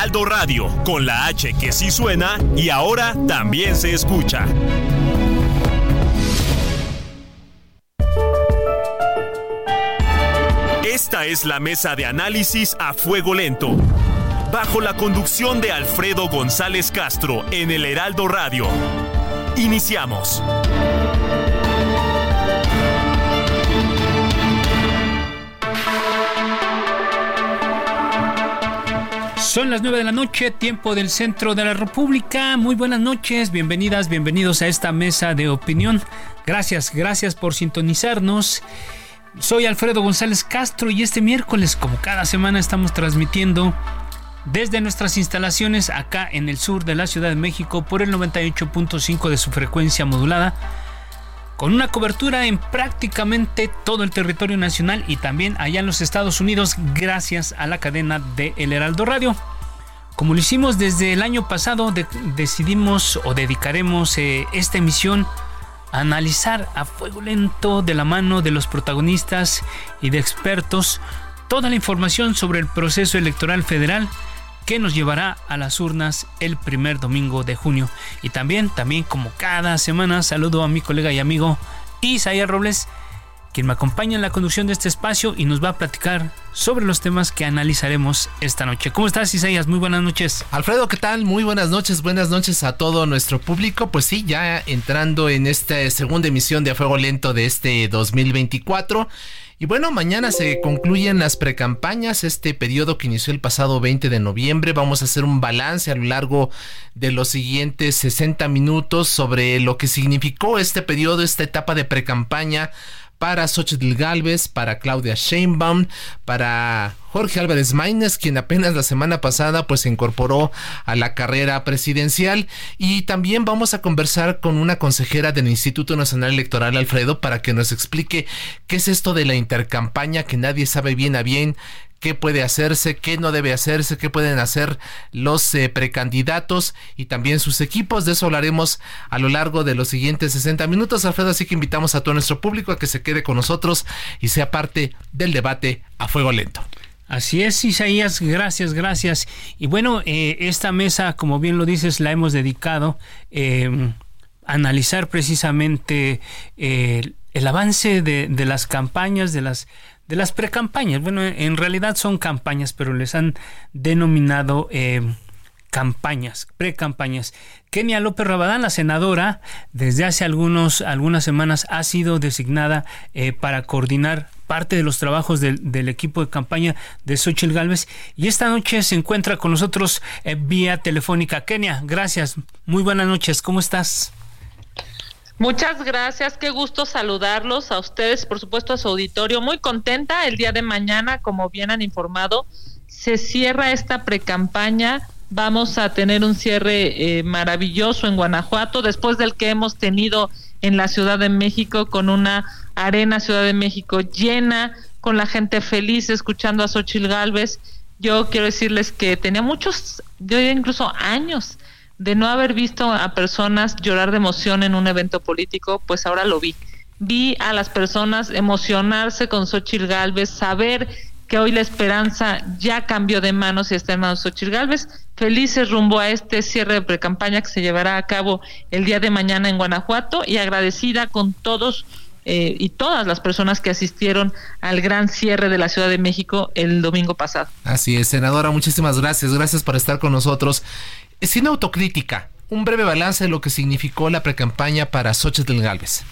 Heraldo Radio, con la H que sí suena y ahora también se escucha. Esta es la mesa de análisis a fuego lento, bajo la conducción de Alfredo González Castro en el Heraldo Radio. Iniciamos. Son las 9 de la noche, tiempo del centro de la República. Muy buenas noches, bienvenidas, bienvenidos a esta mesa de opinión. Gracias, gracias por sintonizarnos. Soy Alfredo González Castro y este miércoles, como cada semana, estamos transmitiendo desde nuestras instalaciones acá en el sur de la Ciudad de México por el 98.5 de su frecuencia modulada con una cobertura en prácticamente todo el territorio nacional y también allá en los Estados Unidos gracias a la cadena de El Heraldo Radio. Como lo hicimos desde el año pasado, decidimos o dedicaremos eh, esta emisión a analizar a fuego lento de la mano de los protagonistas y de expertos toda la información sobre el proceso electoral federal que nos llevará a las urnas el primer domingo de junio. Y también, también como cada semana, saludo a mi colega y amigo Isaías Robles, quien me acompaña en la conducción de este espacio y nos va a platicar sobre los temas que analizaremos esta noche. ¿Cómo estás, Isaías? Muy buenas noches. Alfredo, ¿qué tal? Muy buenas noches, buenas noches a todo nuestro público. Pues sí, ya entrando en esta segunda emisión de A Fuego Lento de este 2024. Y bueno, mañana se concluyen las precampañas, este periodo que inició el pasado 20 de noviembre. Vamos a hacer un balance a lo largo de los siguientes 60 minutos sobre lo que significó este periodo, esta etapa de precampaña para Xochitl Galvez, para Claudia Sheinbaum, para Jorge Álvarez Maínez, quien apenas la semana pasada pues se incorporó a la carrera presidencial. Y también vamos a conversar con una consejera del Instituto Nacional Electoral Alfredo para que nos explique qué es esto de la intercampaña que nadie sabe bien a bien qué puede hacerse, qué no debe hacerse, qué pueden hacer los eh, precandidatos y también sus equipos. De eso hablaremos a lo largo de los siguientes 60 minutos, Alfredo. Así que invitamos a todo nuestro público a que se quede con nosotros y sea parte del debate a fuego lento. Así es, Isaías, gracias, gracias. Y bueno, eh, esta mesa, como bien lo dices, la hemos dedicado eh, a analizar precisamente el avance de, las campañas, de las de las precampañas. Bueno, en realidad son campañas, pero les han denominado eh, campañas, precampañas. Kenia López Rabadán, la senadora, desde hace algunos, algunas semanas ha sido designada eh, para coordinar parte de los trabajos del, equipo de campaña de Xochitl Galvez y esta noche se encuentra con nosotros eh, vía telefónica. Kenia, gracias. Muy buenas noches. ¿Cómo estás? Muchas gracias, qué gusto saludarlos a ustedes, por supuesto a su auditorio. Muy contenta el día de mañana, como bien han informado, se cierra esta precampaña. Vamos a tener un cierre eh, maravilloso en Guanajuato, después del que hemos tenido en la Ciudad de México, con una arena Ciudad de México llena, con la gente feliz escuchando a Xochil Gálvez. Yo quiero decirles que tenía muchos, yo incluso años de no haber visto a personas llorar de emoción en un evento político, pues ahora lo vi. Vi a las personas emocionarse con Xochitl Galvez, saber que hoy la esperanza ya cambió de manos y está en manos de Xochitl Galvez. Felices rumbo a este cierre de precampaña que se llevará a cabo el día de mañana en Guanajuato y agradecida con todos eh, y todas las personas que asistieron al gran cierre de la Ciudad de México el domingo pasado. Así es, senadora, muchísimas gracias. Gracias por estar con nosotros. Sin autocrítica, un breve balance de lo que significó la precampaña para Xochitl Galvez.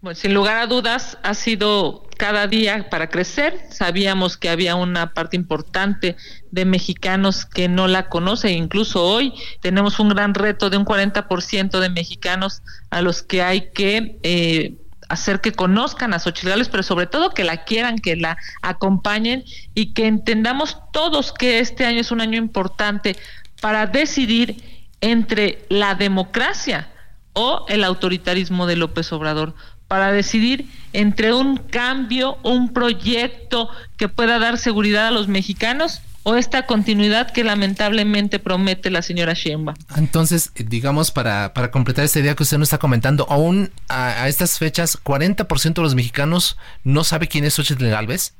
Bueno, sin lugar a dudas, ha sido cada día para crecer. Sabíamos que había una parte importante de mexicanos que no la conoce. Incluso hoy tenemos un gran reto de un 40% de mexicanos a los que hay que eh, hacer que conozcan a Xochitl Gálvez, pero sobre todo que la quieran, que la acompañen y que entendamos todos que este año es un año importante para decidir entre la democracia o el autoritarismo de López Obrador, para decidir entre un cambio, un proyecto que pueda dar seguridad a los mexicanos o esta continuidad que lamentablemente promete la señora Sheinbaum. Entonces, digamos, para, para completar esta idea que usted nos está comentando, aún a, estas fechas, ¿40% de los mexicanos no sabe quién es Xochitl Galvez?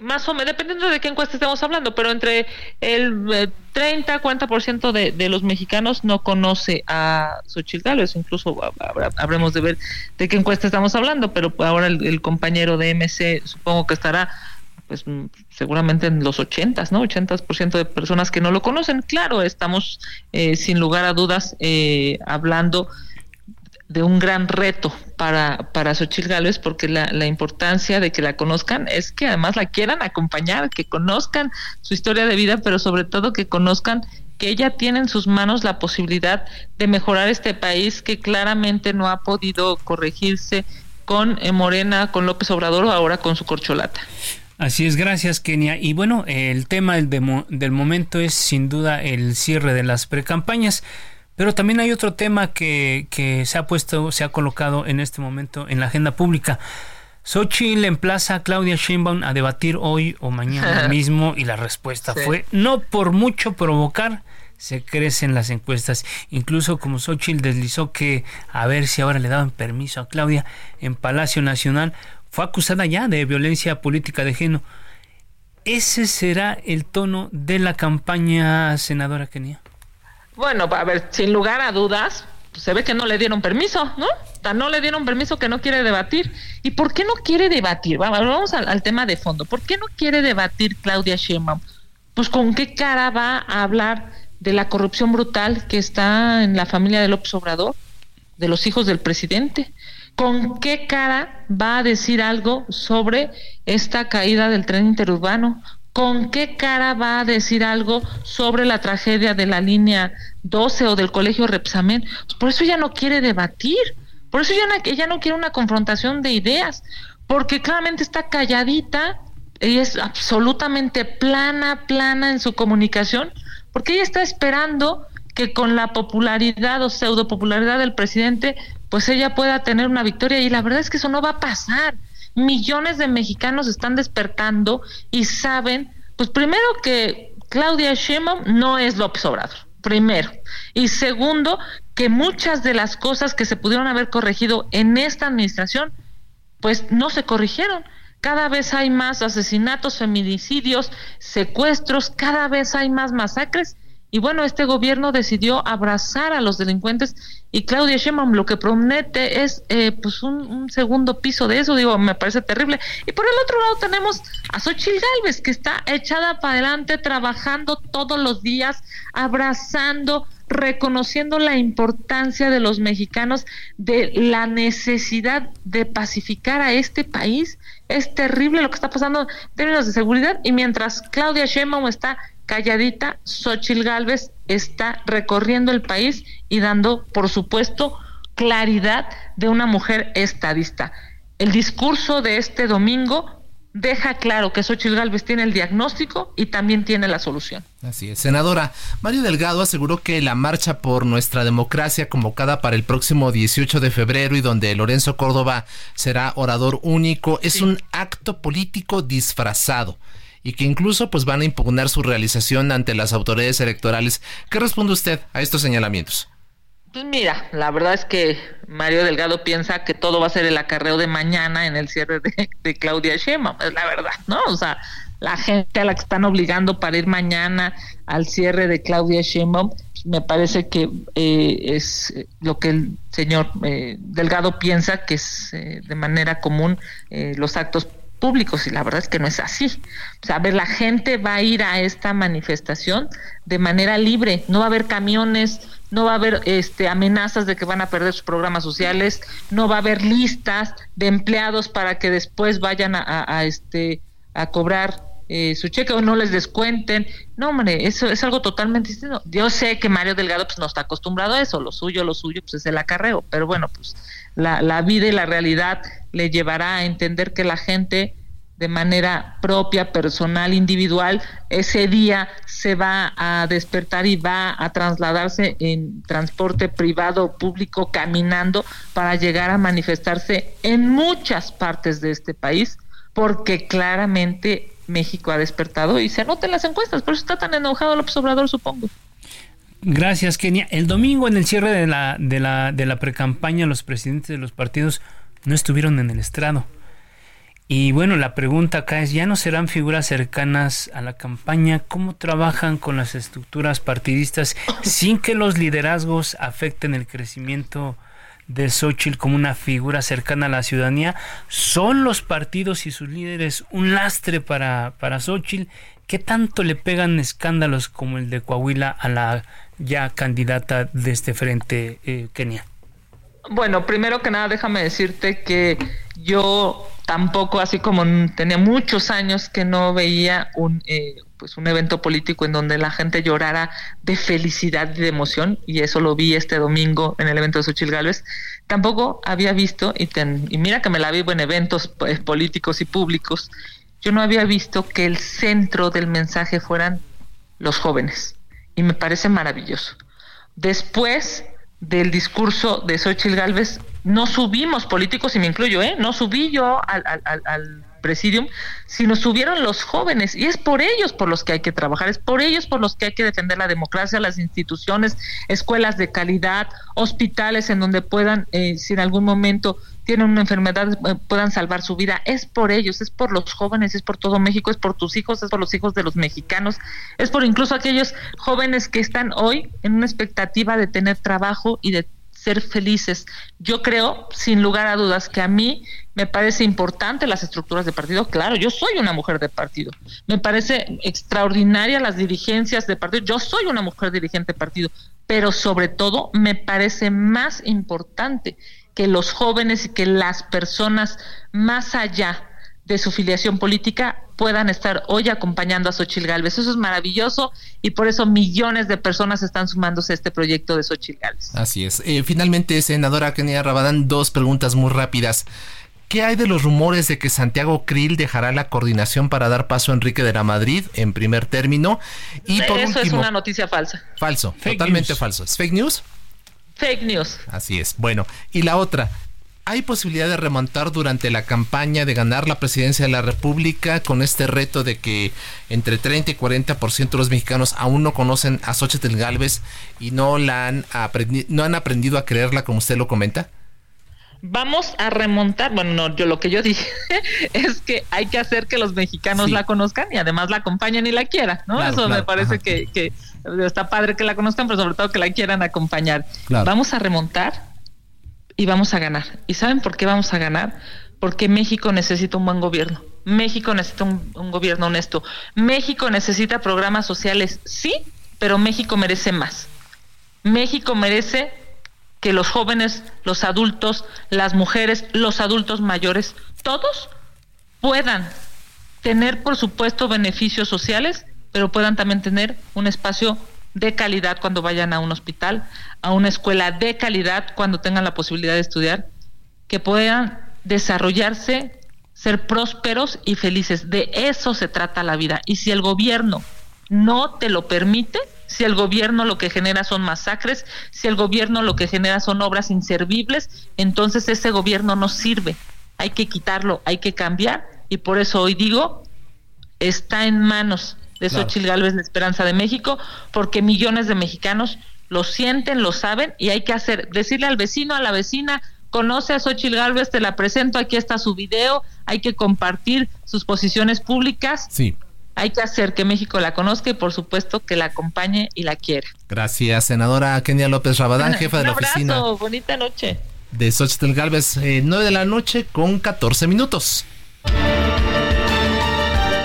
Más o menos, dependiendo de qué encuesta estemos hablando, pero entre el 30 eh, 40% de, de los mexicanos no conoce a Xochitl incluso habremos de ver de qué encuesta estamos hablando, pero ahora el, compañero de MC supongo que estará pues mm, seguramente en los ochentas, ¿no? Ochentas por ciento de personas que no lo conocen. Claro, estamos eh, sin lugar a dudas eh, hablando de un gran reto para, para Xochitl Gálvez, porque la, la, importancia de que la conozcan es que además la quieran acompañar, que conozcan su historia de vida, pero sobre todo que conozcan que ella tiene en sus manos la posibilidad de mejorar este país que claramente no ha podido corregirse con eh, Morena, con López Obrador o ahora con su corcholata. Así es, gracias Kenia. Y bueno, el tema del, del momento es sin duda el cierre de las precampañas. Pero también hay otro tema que, que, se ha puesto, se ha colocado en este momento en la agenda pública. Xochitl emplaza a Claudia Sheinbaum a debatir hoy o mañana mismo y la respuesta fue no por mucho provocar se crecen las encuestas. Incluso como Xochitl deslizó que a ver si ahora le daban permiso a Claudia en Palacio Nacional, fue acusada ya de violencia política de género. ¿Ese será el tono de la campaña, senadora Kenia? Bueno, a ver, sin lugar a dudas, pues, se ve que no le dieron permiso, ¿no? no le dieron permiso que no quiere debatir. ¿Y por qué no quiere debatir? Vamos al, al tema de fondo. ¿Por qué no quiere debatir Claudia Sheinbaum? Pues con qué cara va a hablar de la corrupción brutal que está en la familia de López Obrador, de los hijos del presidente. ¿Con qué cara va a decir algo sobre esta caída del tren interurbano? ¿Con qué cara va a decir algo sobre la tragedia de la línea 12 o del colegio Repsamen? Pues por eso ella no quiere debatir, por eso ella no, ella no quiere una confrontación de ideas, porque claramente está calladita y es absolutamente plana, plana en su comunicación, porque ella está esperando que con la popularidad o pseudo popularidad del presidente pues ella pueda tener una victoria y la verdad es que eso no va a pasar. Millones de mexicanos están despertando y saben, pues primero que Claudia Sheinbaum no es López Obrador, primero. Y segundo, que muchas de las cosas que se pudieron haber corregido en esta administración, pues no se corrigieron. Cada vez hay más asesinatos, feminicidios, secuestros, cada vez hay más masacres y bueno, este gobierno decidió abrazar a los delincuentes y Claudia Sheinbaum lo que promete es eh, pues un, segundo piso de eso, digo, me parece terrible. Y por el otro lado tenemos a Xochitl Galvez, que está echada para adelante, trabajando todos los días, abrazando, reconociendo la importancia de los mexicanos, de la necesidad de pacificar a este país. Es terrible lo que está pasando en términos de seguridad y mientras Claudia Sheinbaum está calladita, Xochil Gálvez está recorriendo el país y dando, por supuesto, claridad de una mujer estadista. El discurso de este domingo deja claro que Xochitl Gálvez tiene el diagnóstico y también tiene la solución. Así es, senadora. Mario Delgado aseguró que la marcha por nuestra democracia convocada para el próximo 18 de febrero y donde Lorenzo Córdoba será orador único es un acto político disfrazado y que incluso pues van a impugnar su realización ante las autoridades electorales. ¿Qué responde usted a estos señalamientos? Pues mira, la verdad es que Mario Delgado piensa que todo va a ser el acarreo de mañana en el cierre de, Claudia Sheinbaum, es la verdad, ¿no? O sea, la gente a la que están obligando para ir mañana al cierre de Claudia Sheinbaum, me parece que eh, es lo que el señor eh, Delgado piensa que es eh, de manera común los actos públicos y la verdad es que no es así. O sea, ver, la gente va a ir a esta manifestación de manera libre, no va a haber camiones, no va a haber este amenazas de que van a perder sus programas sociales, no va a haber listas de empleados para que después vayan a, este a cobrar eh, su cheque o no les descuenten. No, hombre, eso es algo totalmente distinto. Yo sé que Mario Delgado pues no está acostumbrado a eso, lo suyo, lo suyo pues es el acarreo, pero bueno, pues la, la vida y la realidad le llevará a entender que la gente de manera propia, personal, individual, ese día se va a despertar y va a trasladarse en transporte privado público caminando para llegar a manifestarse en muchas partes de este país, porque claramente México ha despertado y se anotan las encuestas, por eso está tan enojado López Obrador, supongo. Gracias, Kenia. El domingo en el cierre de la, de la, de la precampaña, los presidentes de los partidos no estuvieron en el estrado. Y bueno, la pregunta acá es, ¿ya no serán figuras cercanas a la campaña? ¿Cómo trabajan con las estructuras partidistas sin que los liderazgos afecten el crecimiento de Xochitl como una figura cercana a la ciudadanía? ¿Son los partidos y sus líderes un lastre para, para Xochitl? ¿Qué tanto le pegan escándalos como el de Coahuila a la ya candidata de este frente, eh, Kenia? Bueno, primero que nada, déjame decirte que yo tampoco, así como tenía muchos años que no veía un, eh, pues un evento político en donde la gente llorara de felicidad y de emoción, y eso lo vi este domingo en el evento de Xochitl Gálvez, tampoco había visto, y, mira que me la vivo en eventos pues, políticos y públicos, yo no había visto que el centro del mensaje fueran los jóvenes, y me parece maravilloso. Después del discurso de Xochitl Gálvez, no subimos políticos, y me incluyo, ¿eh? no subí yo al, al, al presidium, sino subieron los jóvenes, y es por ellos por los que hay que trabajar, es por ellos por los que hay que defender la democracia, las instituciones, escuelas de calidad, hospitales en donde puedan, eh, si en algún momento tienen una enfermedad, eh, puedan salvar su vida. Es por ellos, es por los jóvenes, es por todo México, es por tus hijos, es por los hijos de los mexicanos, es por incluso aquellos jóvenes que están hoy en una expectativa de tener trabajo y de ser felices. Yo creo, sin lugar a dudas, que a mí me parece importante las estructuras de partido. Claro, yo soy una mujer de partido. Me parece extraordinaria las dirigencias de partido. Yo soy una mujer dirigente de partido. Pero sobre todo, me parece más importante que los jóvenes y que las personas más allá de su filiación política puedan estar hoy acompañando a Xochil Gálvez. Eso es maravilloso y por eso millones de personas están sumándose a este proyecto de Xochil Gálvez. Así es. Eh, finalmente, senadora Kenia Rabadán, dos preguntas muy rápidas. ¿Qué hay de los rumores de que Santiago Krill dejará la coordinación para dar paso a Enrique de la Madrid en primer término? Y por Eso es una noticia falsa. Falso, totalmente falso. ¿Es fake news? Fake news. Así es. Bueno, y la otra, ¿Hay posibilidad de remontar durante la campaña de ganar la presidencia de la República con este reto de que entre 30 y 40% de los mexicanos aún no conocen a Xochitl Galvez y no la han no han aprendido a creerla como usted lo comenta? Vamos a remontar, bueno, no, yo lo que yo dije es que hay que hacer que los mexicanos la conozcan y además la acompañen y la quieran, ¿no? Eso me parece que, que, está padre que la conozcan, pero sobre todo que la quieran acompañar. Vamos a remontar y vamos a ganar. ¿Y saben por qué vamos a ganar? Porque México necesita un buen gobierno. México necesita un, gobierno honesto. México necesita programas sociales, sí, pero México merece más. México merece que los jóvenes, los adultos, las mujeres, los adultos mayores, todos puedan tener, por supuesto, beneficios sociales, pero puedan también tener un espacio de calidad cuando vayan a un hospital, a una escuela de calidad cuando tengan la posibilidad de estudiar, que puedan desarrollarse, ser prósperos y felices. De eso se trata la vida. Y si el gobierno no te lo permite, si el gobierno lo que genera son masacres, si el gobierno lo que genera son obras inservibles, entonces ese gobierno no sirve. Hay que quitarlo, hay que cambiar y por eso hoy digo, está en manos de Xochitl Gálvez, la esperanza de México, porque millones de mexicanos lo sienten, lo saben y hay que hacer, decirle al vecino, a la vecina, conoce a Xochitl Gálvez, te la presento, aquí está su video, hay que compartir sus posiciones públicas. Sí. Hay que hacer que México la conozca y por supuesto que la acompañe y la quiera. Gracias, senadora Kenia López Rabadán, jefa de la abrazo, oficina. bonita noche. De Xochitl Gálvez, eh, 9 de la noche con 14 minutos.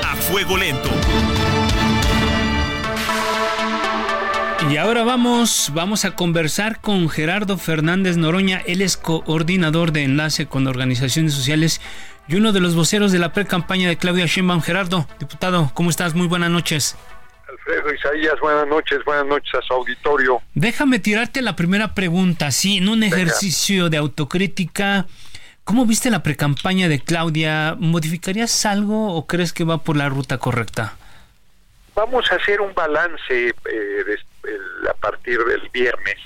A fuego lento Y ahora vamos, vamos a conversar con Gerardo Fernández Noroña. Él es coordinador de enlace con organizaciones sociales y uno de los voceros de la pre-campaña de Claudia Sheinbaum. Gerardo, diputado, ¿cómo estás? Muy buenas noches. Alfredo, Isaías, buenas noches, buenas noches a su auditorio. Déjame tirarte la primera pregunta, sí, en un ejercicio de autocrítica, ¿cómo viste la precampaña de Claudia? ¿Modificarías algo o crees que va por la ruta correcta? Vamos a hacer un balance eh, a partir del viernes,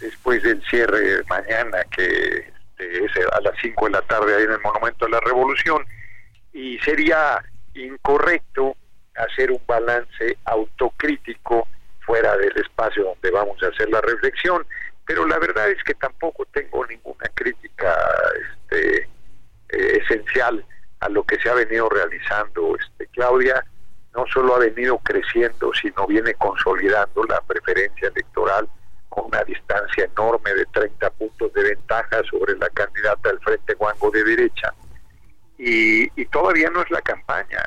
después del cierre mañana, que este, es a las 5 de la tarde ahí en el Monumento de la Revolución, y sería incorrecto hacer un balance autocrítico fuera del espacio donde vamos a hacer la reflexión, pero la verdad es que tampoco tengo ninguna crítica este, eh, esencial a lo que se ha venido realizando. Este, Claudia no solo ha venido creciendo, sino viene consolidando la preferencia electoral con una distancia enorme de 30 puntos de ventaja sobre la candidata del Frente Guango de derecha. Y, y todavía no es la campaña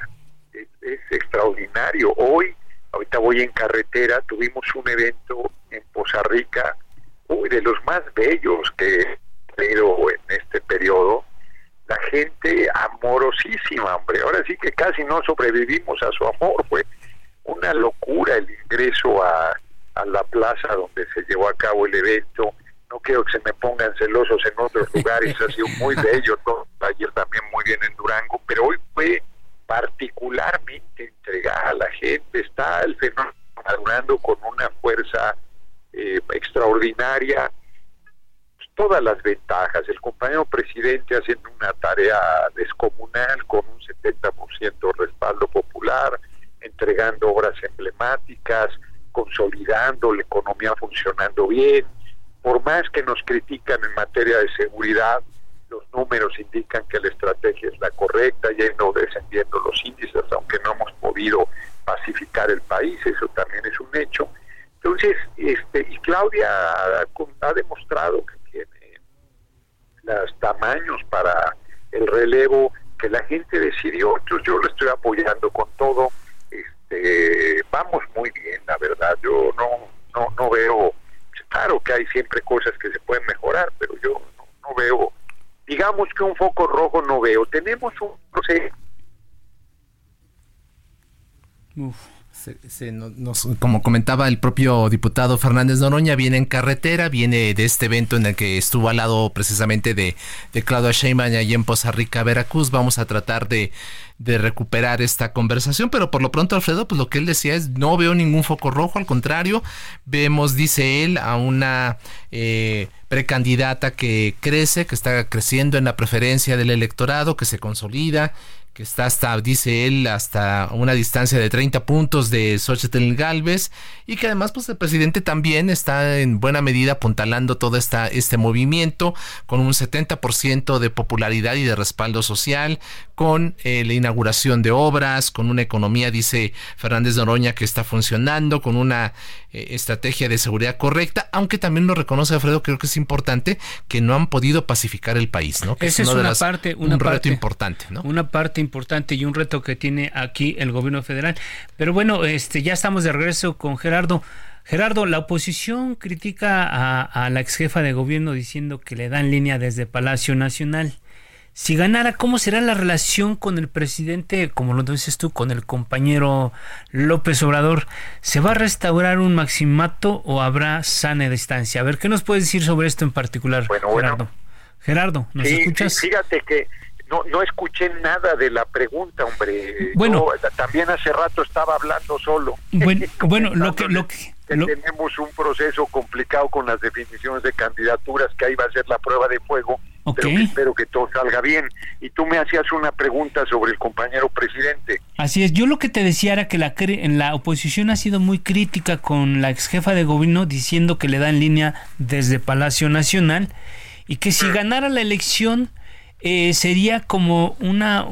es, extraordinario. Hoy, ahorita voy en carretera, tuvimos un evento en Poza Rica, uy, de los más bellos que he tenido en este periodo. La gente amorosísima, hombre. Ahora sí que casi no sobrevivimos a su amor. Fue una locura el ingreso a, a la plaza donde se llevó a cabo el evento. No quiero que se me pongan celosos en otros lugares, ha sido muy bello todo. Ayer también muy bien en Durango, pero hoy fue particularmente entregada a la gente, está el fenómeno madurando con una fuerza eh, extraordinaria, todas las ventajas, el compañero presidente haciendo una tarea descomunal con un 70% respaldo popular, entregando obras emblemáticas, consolidando la economía funcionando bien, por más que nos critican en materia de seguridad, los números indican que la estrategia es la correcta, yendo descendiendo los índices, aunque no hemos podido pacificar el país, eso también es un hecho. Entonces, este, y Claudia ha, demostrado que los tamaños para el relevo que la gente decidió, entonces yo lo estoy apoyando con todo. Este, vamos muy bien, la verdad, yo no, no, no veo, claro que hay siempre cosas que se pueden mejorar, pero yo no veo digamos que un foco rojo no veo. Tenemos un proceso. Como comentaba el propio diputado Fernández Noroña, viene en carretera, viene de este evento en el que estuvo al lado precisamente de, de Claudia Sheinbaum allí en Poza Rica, Veracruz. Vamos a tratar de, de recuperar esta conversación, pero por lo pronto Alfredo, pues lo que él decía es no veo ningún foco rojo, al contrario, vemos, dice él, a una eh, precandidata que crece, que está creciendo en la preferencia del electorado, que se consolida, que está hasta, dice él, hasta una distancia de 30 puntos de Xochitl Galvez y que además pues el presidente también está en buena medida apuntalando todo esta, este movimiento con un 70% de popularidad y de respaldo social, con eh, la inauguración de obras, con una economía, dice Fernández Noroña, que está funcionando, con una eh, estrategia de seguridad correcta, aunque también lo reconoce Alfredo, creo que es importante que no han podido pacificar el país, ¿no? Que Esa es, una parte, un reto importante, ¿no? Una parte importante y un reto que tiene aquí el gobierno federal. Pero bueno, este ya estamos de regreso con Gerardo. Gerardo, la oposición critica a, a la ex jefa de gobierno diciendo que le dan línea desde Palacio Nacional. Si ganara, ¿cómo será la relación con el presidente, como lo dices tú, con el compañero López Obrador? ¿Se va a restaurar un maximato o habrá sana distancia? A ver, ¿qué nos puedes decir sobre esto en particular, Gerardo? Gerardo, ¿nos escuchas? fíjate que no, no escuché nada de la pregunta, hombre. Bueno, también hace rato estaba hablando solo. Bueno, bueno lo que... Lo que tenemos un proceso complicado con las definiciones de candidaturas, que ahí va a ser la prueba de fuego, pero espero que todo salga bien. Y tú me hacías una pregunta sobre el compañero presidente. Así es, yo lo que te decía era que la, en la oposición ha sido muy crítica con la ex jefa de gobierno diciendo que le da en línea desde Palacio Nacional y que si mm. ganara la elección eh, sería como una,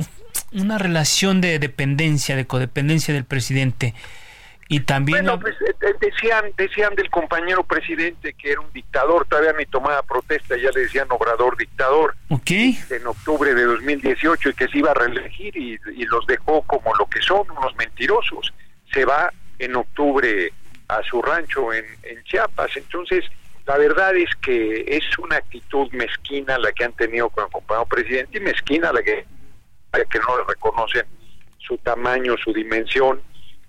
una relación de dependencia, de codependencia del presidente. Y también... Bueno, pues, eh, decían, decían del compañero presidente que era un dictador, todavía ni tomaba protesta, ya le decían obrador dictador. Ok. En octubre de 2018 y que se iba a reelegir y, los dejó como lo que son, unos mentirosos. Se va en octubre a su rancho en, en Chiapas. Entonces, la verdad es que es una actitud mezquina la que han tenido con el compañero presidente y mezquina la que, que no le reconocen su tamaño, su dimensión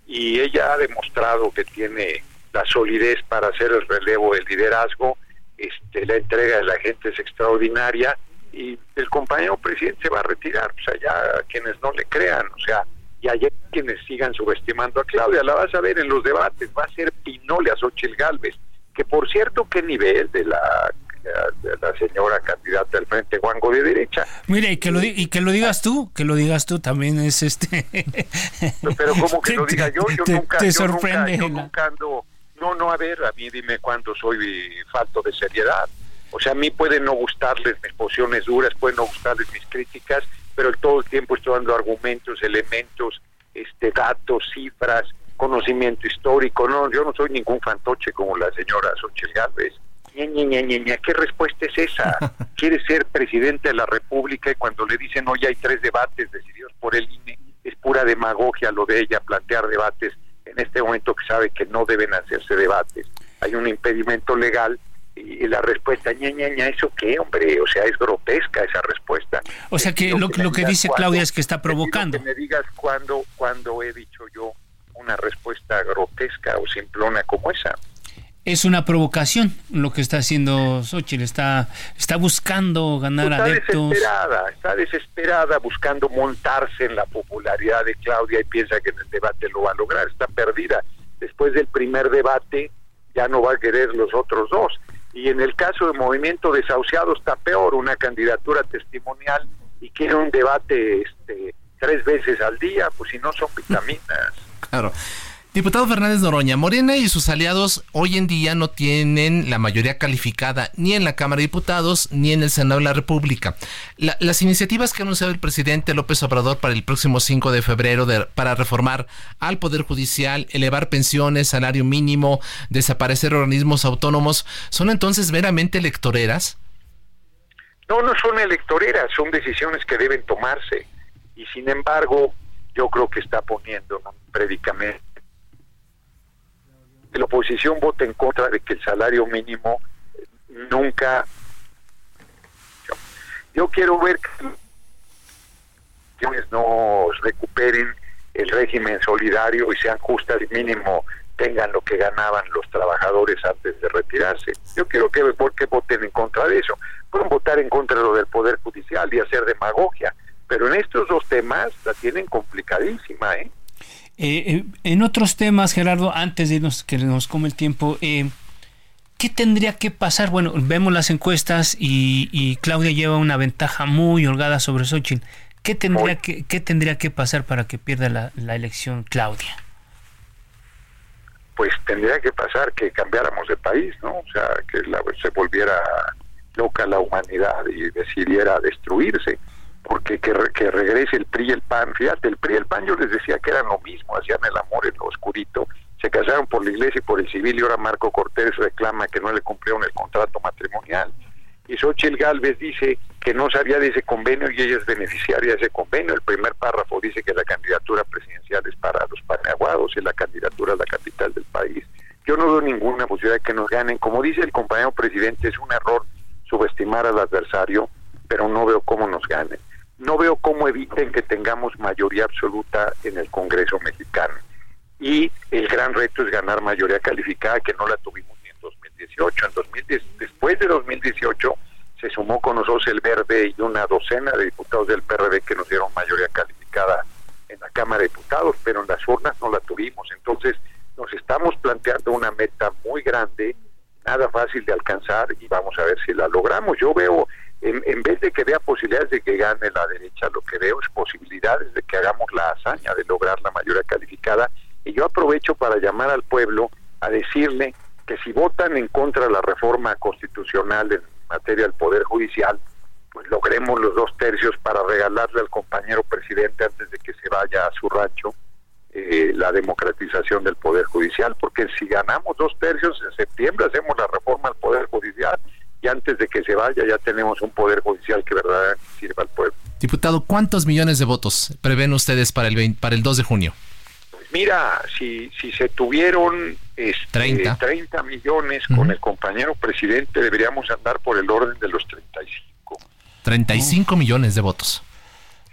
y ella ha demostrado que tiene la solidez para hacer el relevo del liderazgo, este, la entrega de la gente es extraordinaria y el compañero presidente se va a retirar, o sea, ya quienes no le crean, o sea, y ayer quienes sigan subestimando a Claudia, la vas a ver en los debates, va a ser Pinole a Xochitl Galvez, que por cierto, qué nivel de la la señora candidata del Frente Guango de derecha. Mire, y que lo, y que lo digas tú, que lo digas tú también es este... Pero como que lo diga yo, yo nunca... Te sorprende. Yo nunca, ando, no, no, a ver, a mí dime cuándo soy falto de seriedad. O sea, a mí pueden no gustarles mis posiciones duras, pueden no gustarles mis críticas, pero todo el tiempo estoy dando argumentos, elementos, este, datos, cifras, conocimiento histórico. No, yo no soy ningún fantoche como la señora Xochitl Gálvez. ¿qué respuesta es esa? Quiere ser presidente de la República y cuando le dicen hoy hay tres debates decididos por el INE, es pura demagogia lo de ella plantear debates en este momento que sabe que no deben hacerse debates. Hay un impedimento legal y la respuesta, ña, ña, ña, ¿eso qué, hombre? O sea, es grotesca esa respuesta. O sea, que lo, que, lo que dice Claudia es que está provocando. Que me digas cuándo, cuando he dicho yo una respuesta grotesca o simplona como esa es una provocación lo que está haciendo Xochitl, está, está buscando ganar está adeptos. Desesperada, está desesperada buscando montarse en la popularidad de Claudia y piensa que en el debate lo va a lograr, está perdida. Después del primer debate ya no va a querer los otros dos. Y en el caso del movimiento desahuciado está peor, una candidatura testimonial y quiere un debate este, tres veces al día, pues si no son vitaminas. Claro. Diputado Fernández Noroña, Morena y sus aliados hoy en día no tienen la mayoría calificada ni en la Cámara de Diputados ni en el Senado de la República. las iniciativas que ha anunciado el presidente López Obrador para el próximo 5 de febrero para reformar al Poder Judicial, elevar pensiones, salario mínimo, desaparecer organismos autónomos, ¿son entonces meramente electoreras? No, no son electoreras, son decisiones que deben tomarse. Y sin embargo, yo creo que está poniendo un predicamento la oposición vota en contra de que el salario mínimo nunca... Yo quiero ver que nos recuperen el régimen solidario y sean justas y mínimo tengan lo que ganaban los trabajadores antes de retirarse. Yo quiero que, que voten en contra de eso. Pueden votar en contra de lo del Poder Judicial y hacer demagogia, pero en estos dos temas la tienen complicadísima, ¿eh? Eh, eh, en otros temas, Gerardo, antes de irnos, que nos come el tiempo, eh, ¿qué tendría que pasar? Bueno, vemos las encuestas y, Claudia lleva una ventaja muy holgada sobre Xochitl. ¿Qué tendría, que, ¿qué tendría que pasar para que pierda la, elección Claudia? Pues tendría que pasar que cambiáramos de país, ¿no? O sea, que se volviera loca la humanidad y decidiera destruirse porque que, que, regrese el PRI y el PAN. Fíjate, el PRI y el PAN yo les decía que eran lo mismo, hacían el amor en lo oscurito, se casaron por la iglesia y por el civil y ahora Marco Cortés reclama que no le cumplieron el contrato matrimonial. Y Xochitl Galvez dice que no sabía de ese convenio y ella es beneficiaria de ese convenio. El primer párrafo dice que la candidatura presidencial es para los paneaguados y la candidatura a la capital del país. Yo no veo ninguna posibilidad de que nos ganen. Como dice el compañero presidente, es un error subestimar al adversario, pero no veo cómo nos ganen que tengamos mayoría absoluta en el Congreso mexicano. Y el gran reto es ganar mayoría calificada, que no la tuvimos ni en 2018. En 2010, después de 2018 se sumó con nosotros el Verde y una docena de diputados del PRD que nos dieron mayoría calificada en la Cámara de Diputados, pero en las urnas no la tuvimos. Entonces nos estamos planteando una meta muy grande, nada fácil de alcanzar y vamos a ver si la logramos. Yo veo en, vez de que vea posibilidades de que gane la derecha, lo que veo es posibilidades de que hagamos la hazaña de lograr la mayoría calificada. Y yo aprovecho para llamar al pueblo a decirle que si votan en contra de la reforma en materia del Poder Judicial, pues logremos los dos tercios para regalarle al compañero presidente antes de que se vaya a su rancho eh, la democratización del Poder Judicial, porque si ganamos dos tercios en septiembre hacemos la reforma al Poder Judicial y antes de que se vaya ya tenemos un poder judicial que verdaderamente sirva al pueblo. Diputado, ¿cuántos millones de votos prevén ustedes para el para el 2 de junio? Pues mira, si, si se tuvieron este, 30. 30 millones con el compañero presidente, deberíamos andar por el orden de los 35. 35 millones de votos.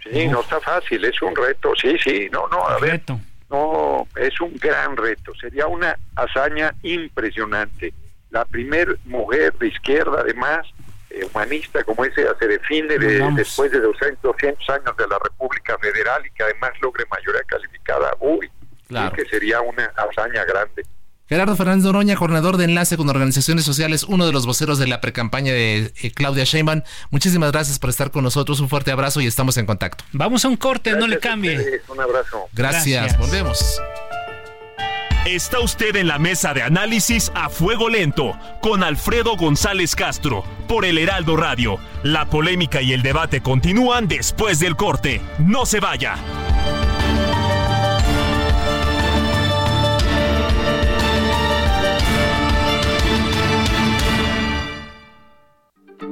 Sí, no está fácil, es un reto. Sí, sí, no, no, a ver. No, es un gran reto, sería una hazaña impresionante. La primer mujer de izquierda, además, eh, humanista como ese, se define después de 200, años de la República Federal y que además logre mayoría calificada. Uy, claro. que sería una hazaña grande. Gerardo Fernández Oroña, coordinador de enlace con organizaciones sociales, uno de los voceros de la precampaña de eh, Claudia Sheinbaum. Muchísimas gracias por estar con nosotros. Un fuerte abrazo y estamos en contacto. Vamos a un corte, no le cambie. Un abrazo. Gracias. Volvemos. Está usted en la mesa de análisis a fuego lento con Alfredo González Castro por el Heraldo Radio. La polémica y el debate continúan después del corte. No se vaya.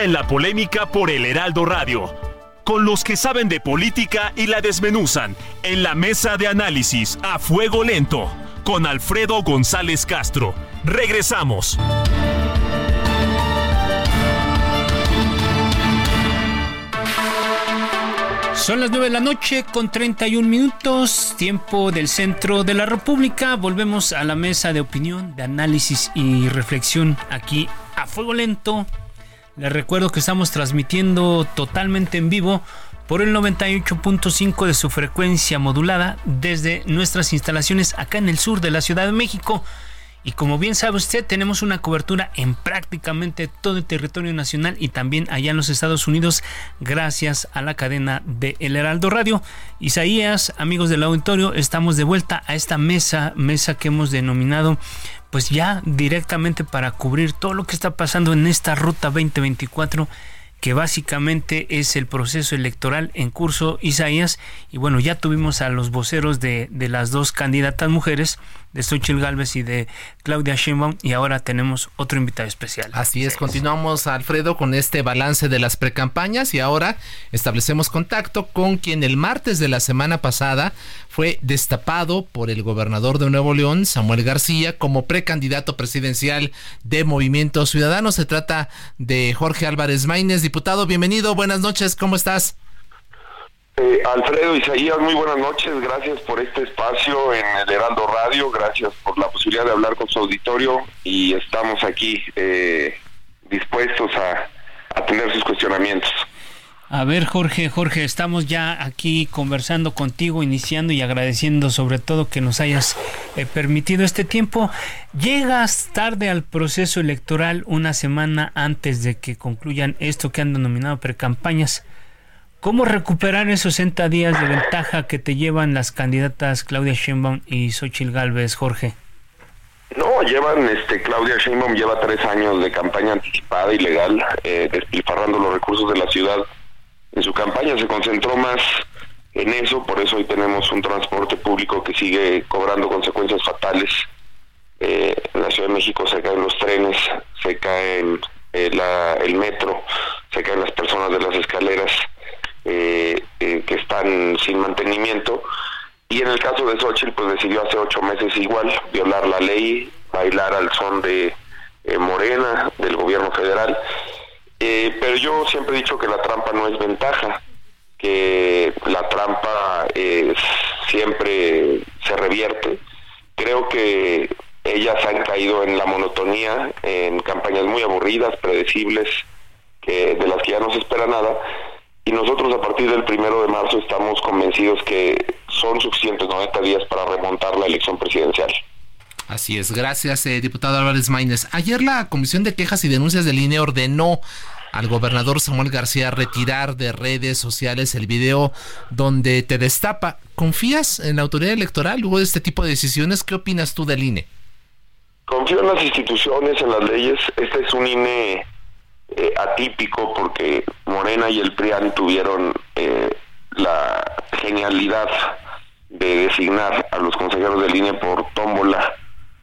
En la polémica por el Heraldo Radio, con los que saben de política y la desmenuzan en la mesa de análisis a fuego lento, con Alfredo González Castro. Regresamos. Son las 9 de la noche con 31 minutos, tiempo del centro de la República. Volvemos a la mesa de opinión, de análisis y reflexión aquí a fuego lento les recuerdo que estamos transmitiendo totalmente en vivo por el 98.5 de su frecuencia modulada desde nuestras instalaciones acá en el sur de la Ciudad de México. Y como bien sabe usted, tenemos una cobertura en prácticamente todo el territorio nacional y también allá en los Estados Unidos gracias a la cadena de El Heraldo Radio. Isaías, amigos del auditorio, estamos de vuelta a esta mesa, mesa que hemos denominado pues ya directamente para cubrir todo lo que está pasando en esta ruta 2024 que básicamente es el proceso electoral en curso, Isaías. Y bueno, ya tuvimos a los voceros de, de las dos candidatas mujeres, de Xochitl Galvez y de Claudia Sheinbaum, y ahora tenemos otro invitado especial. Así es, continuamos, Alfredo, con este balance de las precampañas y ahora establecemos contacto con quien el martes de la semana pasada fue destapado por el gobernador de Nuevo León, Samuel García, como precandidato presidencial de Movimiento Ciudadano. Se trata de Jorge Álvarez Maínez. Diputado, bienvenido, buenas noches, ¿cómo estás? Eh, Alfredo Isaías, muy buenas noches, gracias por este espacio en el Heraldo Radio, gracias por la posibilidad de hablar con su auditorio y estamos aquí eh, dispuestos a, tener sus cuestionamientos. A ver, Jorge, Jorge, estamos ya aquí conversando contigo, iniciando y agradeciendo sobre todo que nos hayas eh, permitido este tiempo. Llegas tarde al proceso electoral una semana antes de que concluyan esto que han denominado precampañas. ¿Cómo recuperar esos 60 días de ventaja que te llevan las candidatas Claudia Sheinbaum y Xochitl Galvez, Jorge? No, llevan, este, Claudia Sheinbaum lleva tres años de campaña anticipada y legal, eh, despilfarrando los recursos de la ciudad. En su campaña se concentró más en eso, por eso hoy tenemos un transporte público que sigue cobrando consecuencias fatales. Eh, en la Ciudad de México se caen los trenes, se cae eh, el metro, se caen las personas de las escaleras eh, eh, que están sin mantenimiento. Y en el caso de Xochitl, pues decidió hace ocho meses igual violar la ley, bailar al son de eh, Morena, del gobierno federal. Eh, pero yo siempre he dicho que la trampa no es ventaja, que la trampa siempre se revierte. Creo que ellas han caído en la monotonía, en campañas muy aburridas, predecibles, que de las que ya no se espera nada y nosotros a partir del primero de marzo estamos convencidos que son suficientes 90 días para remontar la elección presidencial. Así es, gracias, eh, diputado Álvarez Maínez. Ayer la Comisión de Quejas y Denuncias del INE ordenó al gobernador Samuel García retirar de redes sociales el video donde te destapa. ¿Confías en la autoridad electoral luego de este tipo de decisiones? ¿Qué opinas tú del INE? Confío en las instituciones, en las leyes. Este es un INE eh, atípico porque Morena y el PRIAN tuvieron eh, la genialidad de designar a los consejeros del INE por tómbola.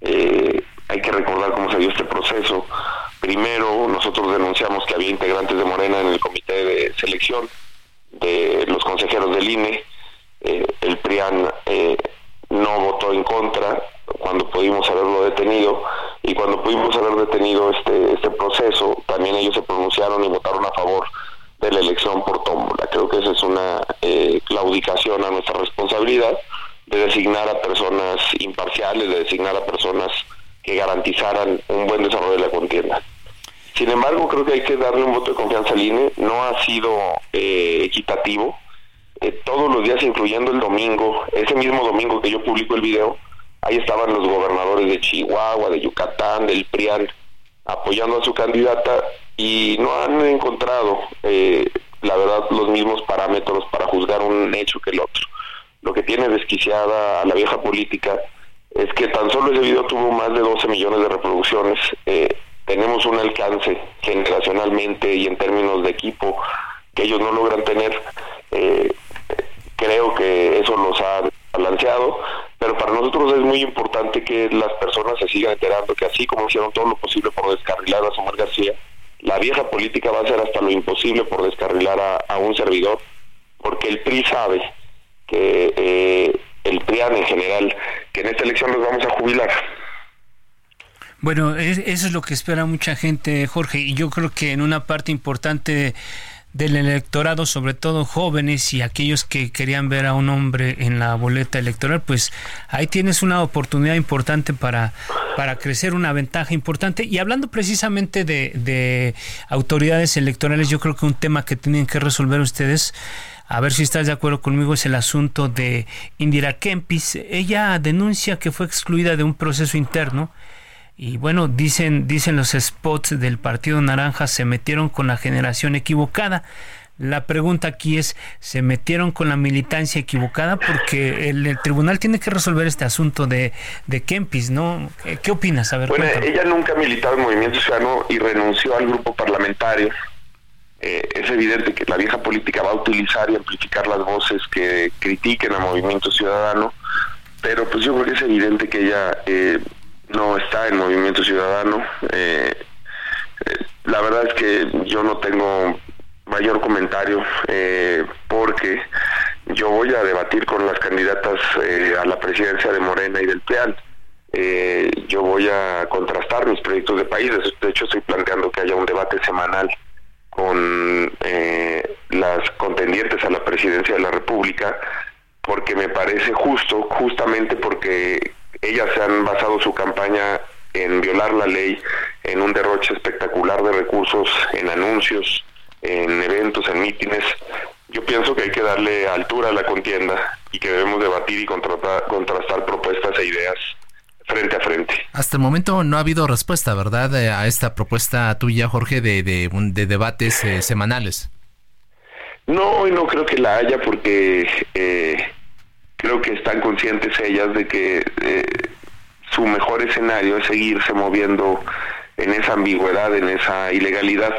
Eh, hay que recordar cómo se dio este proceso. Primero, nosotros denunciamos que había integrantes de Morena en el comité de selección de los consejeros del INE. el PRIAN no votó en contra cuando pudimos haberlo detenido y cuando pudimos haber detenido este, este proceso, también ellos se pronunciaron y votaron a favor de la elección por tómbola. Creo que esa es una eh, claudicación a nuestra responsabilidad de designar a personas imparciales, de designar a personas que garantizaran un buen desarrollo de la contienda. Sin embargo, creo que hay que darle un voto de confianza al INE. No ha sido eh, equitativo. Eh, todos los días, incluyendo el domingo, ese mismo domingo que yo publico el video, Ahí estaban los gobernadores de Chihuahua, de Yucatán, del PRIAN, apoyando a su candidata y no han encontrado, eh, la verdad, los mismos parámetros para juzgar un hecho que el otro. Lo que tiene desquiciada a la vieja política es que tan solo ese video tuvo más de 12 millones de reproducciones. Eh, tenemos un alcance generacionalmente y en términos de equipo que ellos no logran tener. Eh, creo que eso los ha balanceado, nosotros es muy importante que las personas se sigan enterando que así como hicieron todo lo posible por descarrilar a Samuel García, la vieja política va a hacer hasta lo imposible por descarrilar a, un servidor, porque el PRI sabe que eh, el PRIAN en general, que en esta elección los vamos a jubilar. Bueno, eso es lo que espera mucha gente, Jorge, y yo creo que en una parte importante del electorado, sobre todo jóvenes y aquellos que querían ver a un hombre en la boleta electoral, pues ahí tienes una oportunidad importante para, para crecer, una ventaja importante. Y hablando precisamente de, de autoridades electorales, yo creo que un tema que tienen que resolver ustedes a ver si estás de acuerdo conmigo, es el asunto de Indira Kempis. Ella denuncia que fue excluida de un proceso interno y bueno, dicen, dicen los spots del Partido Naranja se metieron con la generación equivocada. La pregunta aquí es, ¿se metieron con la militancia equivocada? Porque el, tribunal tiene que resolver este asunto de, de Kempis, ¿no? ¿Qué, opinas? A ver, bueno, ella nunca ha militado en Movimiento Ciudadano y renunció al grupo parlamentario. Eh, es evidente que la vieja política va a utilizar y amplificar las voces que critiquen a Movimiento Ciudadano, pero pues yo creo que es evidente que ella eh, no está en Movimiento Ciudadano. Eh, eh, la verdad es que yo no tengo mayor comentario eh, porque yo voy a debatir con las candidatas a la presidencia de Morena y del PEAN. yo voy a contrastar mis proyectos de país. De hecho, estoy planteando que haya un debate semanal con las contendientes a la presidencia de la República porque me parece justo, justamente porque ellas han basado su campaña en violar la ley, en un derroche espectacular de recursos, en anuncios, en eventos, en mítines. Yo pienso que hay que darle altura a la contienda y que debemos debatir y contrastar propuestas e ideas frente a frente. Hasta el momento no ha habido respuesta, ¿verdad?, eh, a esta propuesta tuya, Jorge, de, de, de debates eh, semanales. No, y no creo que la haya porque eh, creo que están conscientes ellas de que eh, su mejor escenario es seguirse moviendo en esa ambigüedad, en esa ilegalidad.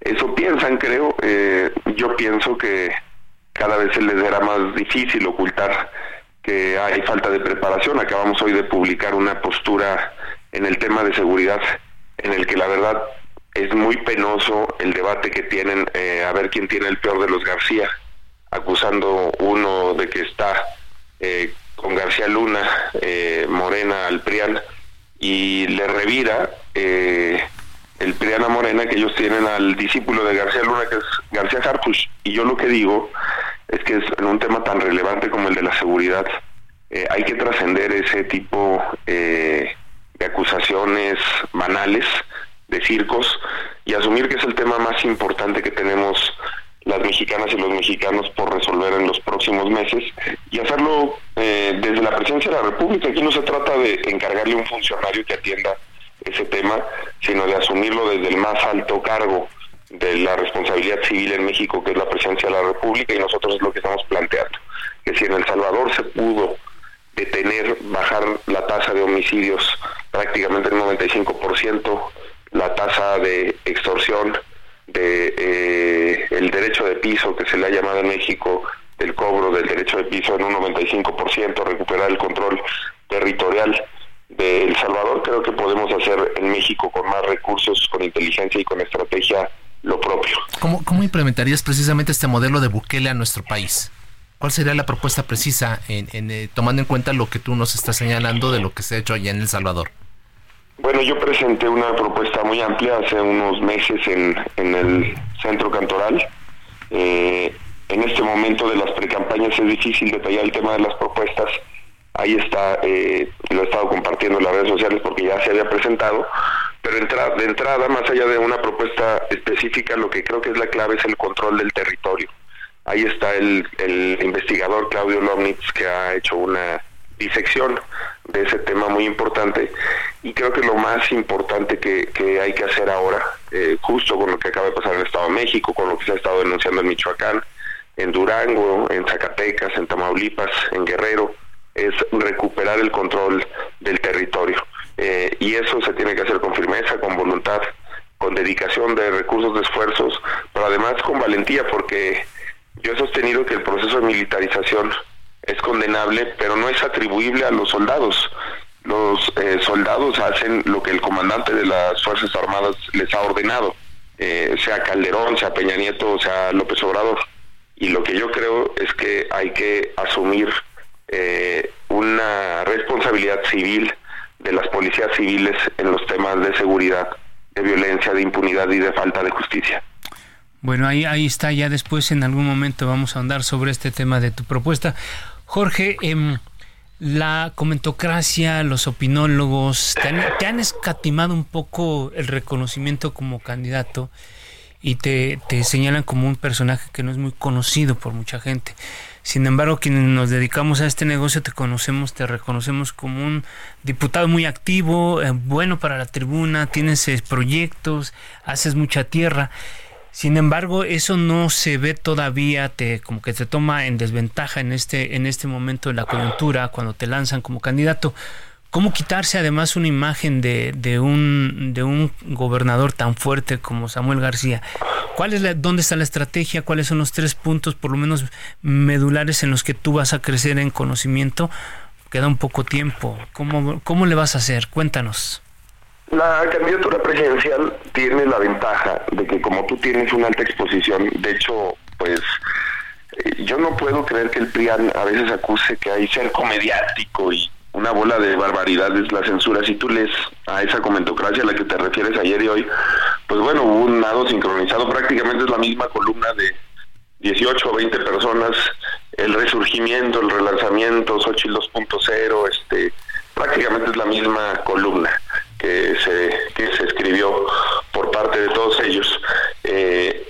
Eso piensan, creo. Eh, yo pienso que cada vez se les será más difícil ocultar que hay falta de preparación. Acabamos hoy de publicar una postura en el tema de seguridad en el que la verdad es muy penoso el debate que tienen eh, a ver quién tiene el peor de los García, acusando uno de que está eh, con García Luna, eh, Morena al PRIAN, y le revira eh, el PRIAN a Morena que ellos tienen al discípulo de García Luna, que es García Harfuch. Y yo lo que digo es que en un tema tan relevante como el de la seguridad, hay que trascender ese tipo de acusaciones banales, de circos, y asumir que es el tema más importante que tenemos las mexicanas y los mexicanos por resolver en los próximos meses y hacerlo eh, desde la presidencia de la República. Aquí no se trata de encargarle un funcionario que atienda ese tema, sino de asumirlo desde el más alto cargo de la responsabilidad civil en México, que es la presidencia de la República, y nosotros es lo que estamos planteando, que si en El Salvador se pudo detener, bajar la tasa de homicidios prácticamente en 95%, la tasa de extorsión, de eh, el derecho de piso que se le ha llamado en México, el cobro del derecho de piso en un 95%, recuperar el control territorial de El Salvador, creo que podemos hacer en México con más recursos, con inteligencia y con estrategia lo propio. ¿Cómo, implementarías precisamente este modelo de Bukele a nuestro país? ¿Cuál sería la propuesta precisa en, eh, tomando en cuenta lo que tú nos estás señalando de lo que se ha hecho allá en El Salvador? Bueno, yo presenté una propuesta muy amplia hace unos meses en, en el centro cantoral. Eh, en este momento de las precampañas es difícil detallar el tema de las propuestas. Ahí está, eh, lo he estado compartiendo en las redes sociales porque ya se había presentado. Pero de entrada, más allá de una propuesta específica, lo que creo que es la clave es el control del territorio. Ahí está el, el investigador Claudio Lomnitz que ha hecho una disección de ese tema muy importante y creo que lo más importante que, que hay que hacer ahora, eh, justo con lo que acaba de pasar en el Estado de México, con lo que se ha estado denunciando en Michoacán, en Durango, en Zacatecas, en Tamaulipas, en Guerrero, es recuperar el control del territorio. Eh, y eso se tiene que hacer con firmeza, con voluntad, con dedicación de recursos, de esfuerzos, pero además con valentía, porque yo he sostenido que el proceso de militarización es condenable, pero no es atribuible a los soldados. Los eh, soldados hacen lo que el comandante de las Fuerzas Armadas les ha ordenado, eh, sea Calderón, sea Peña Nieto, sea López Obrador. Y lo que yo creo es que hay que asumir eh, una responsabilidad civil de las policías civiles en los temas de seguridad, de violencia, de impunidad y de falta de justicia. Bueno, ahí, ahí está, ya después en algún momento vamos a andar sobre este tema de tu propuesta. Jorge, eh, la comentocracia, los opinólogos, te han, te han, escatimado un poco el reconocimiento como candidato y te, te señalan como un personaje que no es muy conocido por mucha gente. Sin embargo, quienes nos dedicamos a este negocio te conocemos, te reconocemos como un diputado muy activo, eh, bueno para la tribuna, tienes eh, proyectos, haces mucha tierra. Sin embargo, eso no se ve todavía, te, como que te toma en desventaja en este, en este momento de la coyuntura, cuando te lanzan como candidato. ¿Cómo quitarse además una imagen de, de, un, de un gobernador tan fuerte como Samuel García? ¿Cuál es la, ¿Dónde está la estrategia? ¿Cuáles son los tres puntos, por lo menos medulares, en los que tú vas a crecer en conocimiento? Queda un poco tiempo. ¿Cómo, cómo le vas a hacer? Cuéntanos. La candidatura presidencial tiene la ventaja de que como tú tienes una alta exposición, de hecho, pues eh, yo no puedo creer que el PRIAN a veces acuse que hay cerco mediático y una bola de barbaridades la censura. Si tú lees a esa comentocracia a la que te refieres ayer y hoy, pues bueno, hubo un nado sincronizado, prácticamente es la misma columna de 18 o 20 personas, el resurgimiento, el relanzamiento, Xochitl 2.0, este, prácticamente es la misma columna que se, que se escribió por parte de todos ellos. Eh,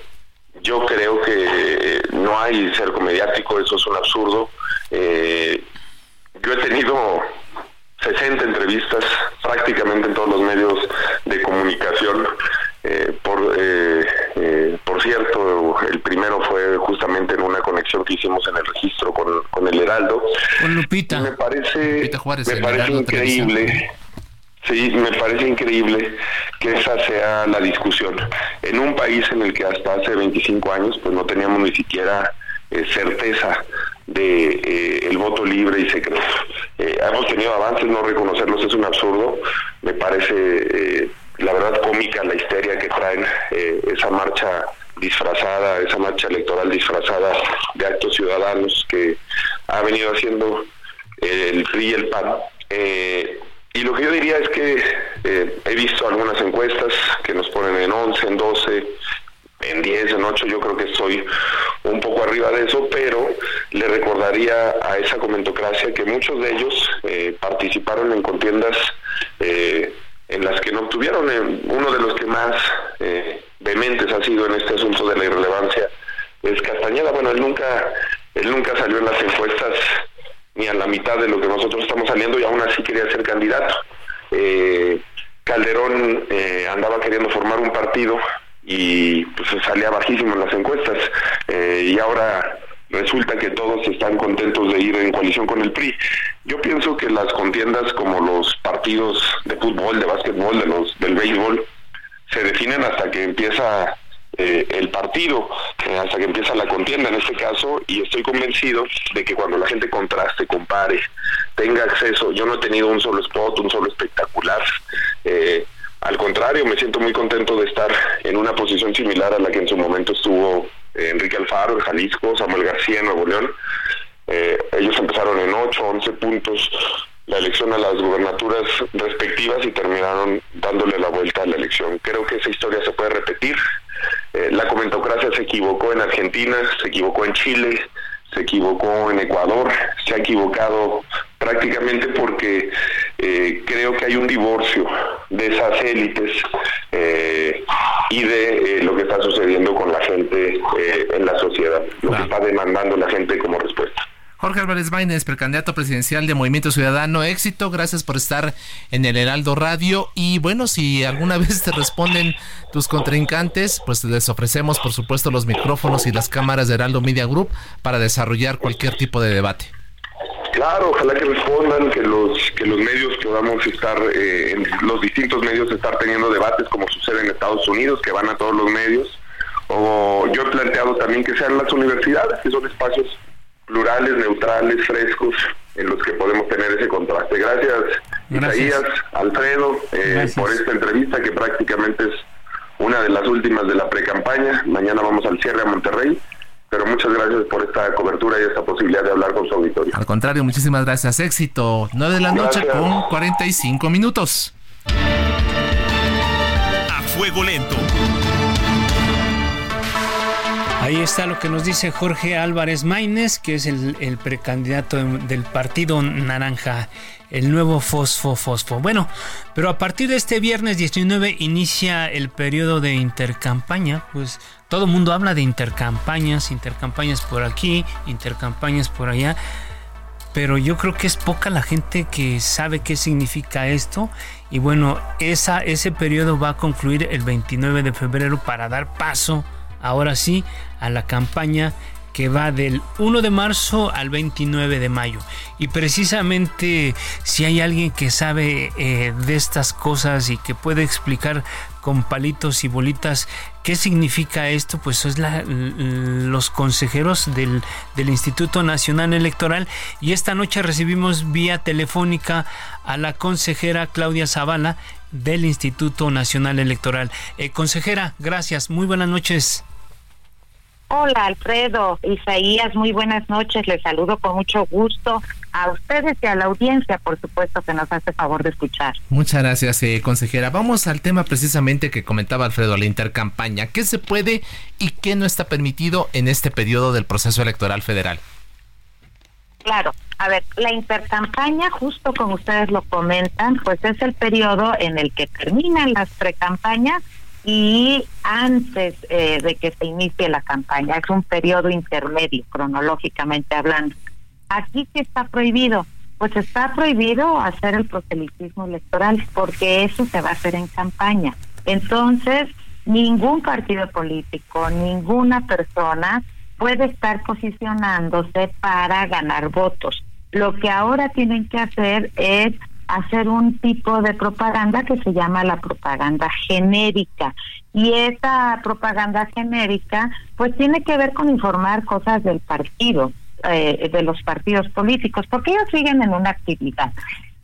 yo creo que no hay cerco mediático, eso es un absurdo. Eh, yo he tenido 60 entrevistas prácticamente en todos los medios de comunicación. Eh, por, eh, eh, por cierto, el primero fue justamente en una conexión que hicimos en el registro con, con el Heraldo. Con Lupita. Me parece, Lupita Juárez, me parece increíble. Sí, me parece increíble que esa sea la discusión. En un país en el que hasta hace 25 años pues no teníamos ni siquiera eh, certeza de eh, el voto libre y secreto. Eh, hemos tenido avances, no reconocerlos es un absurdo. Me parece, la verdad, cómica la histeria que traen esa marcha disfrazada, esa marcha electoral disfrazada de actos ciudadanos que ha venido haciendo el PRI y el PAN. Y lo que yo diría es que he visto algunas encuestas que nos ponen en 11, en 12, en 10, en 8, yo creo que estoy un poco arriba de eso, pero le recordaría a esa comentocracia que muchos de ellos eh, participaron en contiendas eh, en las que no obtuvieron. Eh, uno de los que más vehementes ha sido en este asunto de la irrelevancia es Castañeda. Bueno, él nunca, él nunca salió en las encuestas ni a la mitad de lo que nosotros estamos saliendo y aún así quería ser candidato. Eh, Calderón eh, andaba queriendo formar un partido y pues salía bajísimo en las encuestas eh, y ahora resulta que todos están contentos de ir en coalición con el PRI. Yo pienso que las contiendas como los partidos de fútbol, de básquetbol, de los del béisbol se definen hasta que empieza eh, el partido, eh, hasta que empieza la contienda en este caso, y estoy convencido de que cuando la gente contraste, compare, tenga acceso, yo no he tenido un solo spot, un solo espectacular, eh, al contrario, me siento muy contento de estar en una posición similar a la que en su momento estuvo Enrique Alfaro en Jalisco, Samuel García en Nuevo León. ellos empezaron en 8, 11 puntos la elección a las gubernaturas respectivas y terminaron dándole la vuelta a la elección. Creo que esa historia se puede repetir. Eh, la comentocracia se equivocó en Argentina, se equivocó en Chile, se equivocó en Ecuador, se ha equivocado prácticamente porque eh, creo que hay un divorcio de esas élites eh, y de lo que está sucediendo con la gente en la sociedad, lo que está demandando la gente como respuesta. Jorge Álvarez Maínez, precandidato presidencial de Movimiento Ciudadano, éxito, gracias por estar en el Heraldo Radio y bueno, si alguna vez te responden tus contrincantes, pues les ofrecemos por supuesto los micrófonos y las cámaras de Heraldo Media Group para desarrollar cualquier tipo de debate. Claro, ojalá que respondan, que los que los medios podamos estar, eh, en los distintos medios estar teniendo debates como sucede en Estados Unidos, que van a todos los medios. O yo he planteado también que sean las universidades, que son espacios plurales, neutrales, frescos, en los que podemos tener ese contraste. Gracias, Isaías, Alfredo, eh, por esta entrevista que prácticamente es una de las últimas de la pre-campaña. Mañana vamos al cierre a Monterrey. Pero muchas gracias por esta cobertura y esta posibilidad de hablar con su auditorio. Al contrario, muchísimas gracias. Éxito. 9 de la noche con 45 minutos. A fuego lento Ahí está lo que nos dice Jorge Álvarez Maínez, que es el, precandidato del Partido Naranja, el nuevo Fosfo Fosfo. Bueno, pero a partir de este viernes 19 inicia el periodo de intercampaña, pues todo el mundo habla de intercampañas, intercampañas por aquí, intercampañas por allá pero yo creo que es poca la gente que sabe qué significa esto y bueno, esa, ese periodo va a concluir el 29 de febrero para dar paso ahora sí, a la campaña que va del 1 de marzo al 29 de mayo. Y precisamente si hay alguien que sabe eh, de estas cosas y que puede explicar con palitos y bolitas qué significa esto, pues es los consejeros del, del Instituto Nacional Electoral. Y esta noche recibimos vía telefónica a la consejera Claudia Zavala del Instituto Nacional Electoral. Eh, consejera, gracias. Muy buenas noches. Hola Alfredo, Isaías, muy buenas noches, les saludo con mucho gusto a ustedes y a la audiencia, por supuesto, que nos hace favor de escuchar. Muchas gracias, eh, consejera. Vamos al tema precisamente que comentaba Alfredo, la intercampaña. ¿Qué se puede y qué no está permitido en este periodo del proceso electoral federal? Claro, a ver, la intercampaña, justo como ustedes lo comentan, pues es el periodo en el que terminan las precampañas y antes eh, de que se inicie la campaña. Es un periodo intermedio, cronológicamente hablando. Aquí sí está prohibido. Pues está prohibido hacer el proselitismo electoral porque eso se va a hacer en campaña. Entonces, ningún partido político, ninguna persona puede estar posicionándose para ganar votos. Lo que ahora tienen que hacer es hacer un tipo de propaganda que se llama la propaganda genérica. Y esa propaganda genérica pues tiene que ver con informar cosas del partido, eh, de los partidos políticos, porque ellos siguen en una actividad.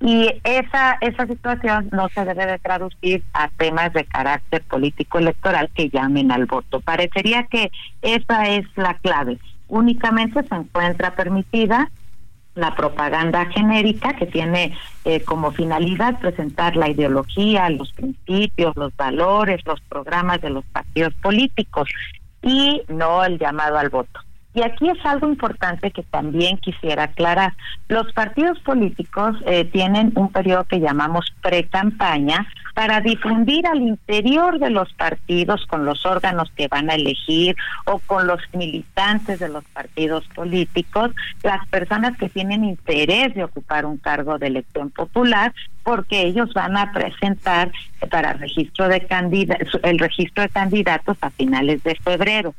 Y esa, esa situación no se debe de traducir a temas de carácter político electoral que llamen al voto. Parecería que esa es la clave. Únicamente se encuentra permitida la propaganda genérica que tiene eh, como finalidad presentar la ideología, los principios, los valores, los programas de los partidos políticos y no el llamado al voto. Y aquí es algo importante que también quisiera aclarar. Los partidos políticos eh, tienen un periodo que llamamos pre-campaña para difundir al interior de los partidos con los órganos que van a elegir o con los militantes de los partidos políticos, las personas que tienen interés de ocupar un cargo de elección popular, porque ellos van a presentar para registro de el registro de candidatos a finales de febrero.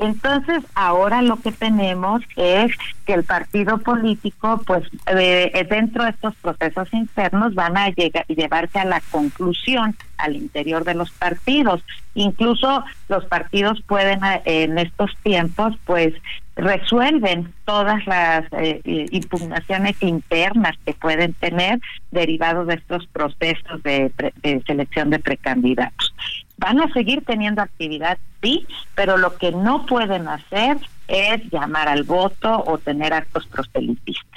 Entonces, ahora lo que tenemos es que el partido político, pues eh, dentro de estos procesos internos van a llegar, llevarse a la conclusión al interior de los partidos. Incluso los partidos pueden eh, en estos tiempos, pues resuelven todas las eh, impugnaciones internas que pueden tener derivados de estos procesos de, de selección de precandidatos. Van a seguir teniendo actividad, sí, pero lo que no pueden hacer es llamar al voto o tener actos proselitistas.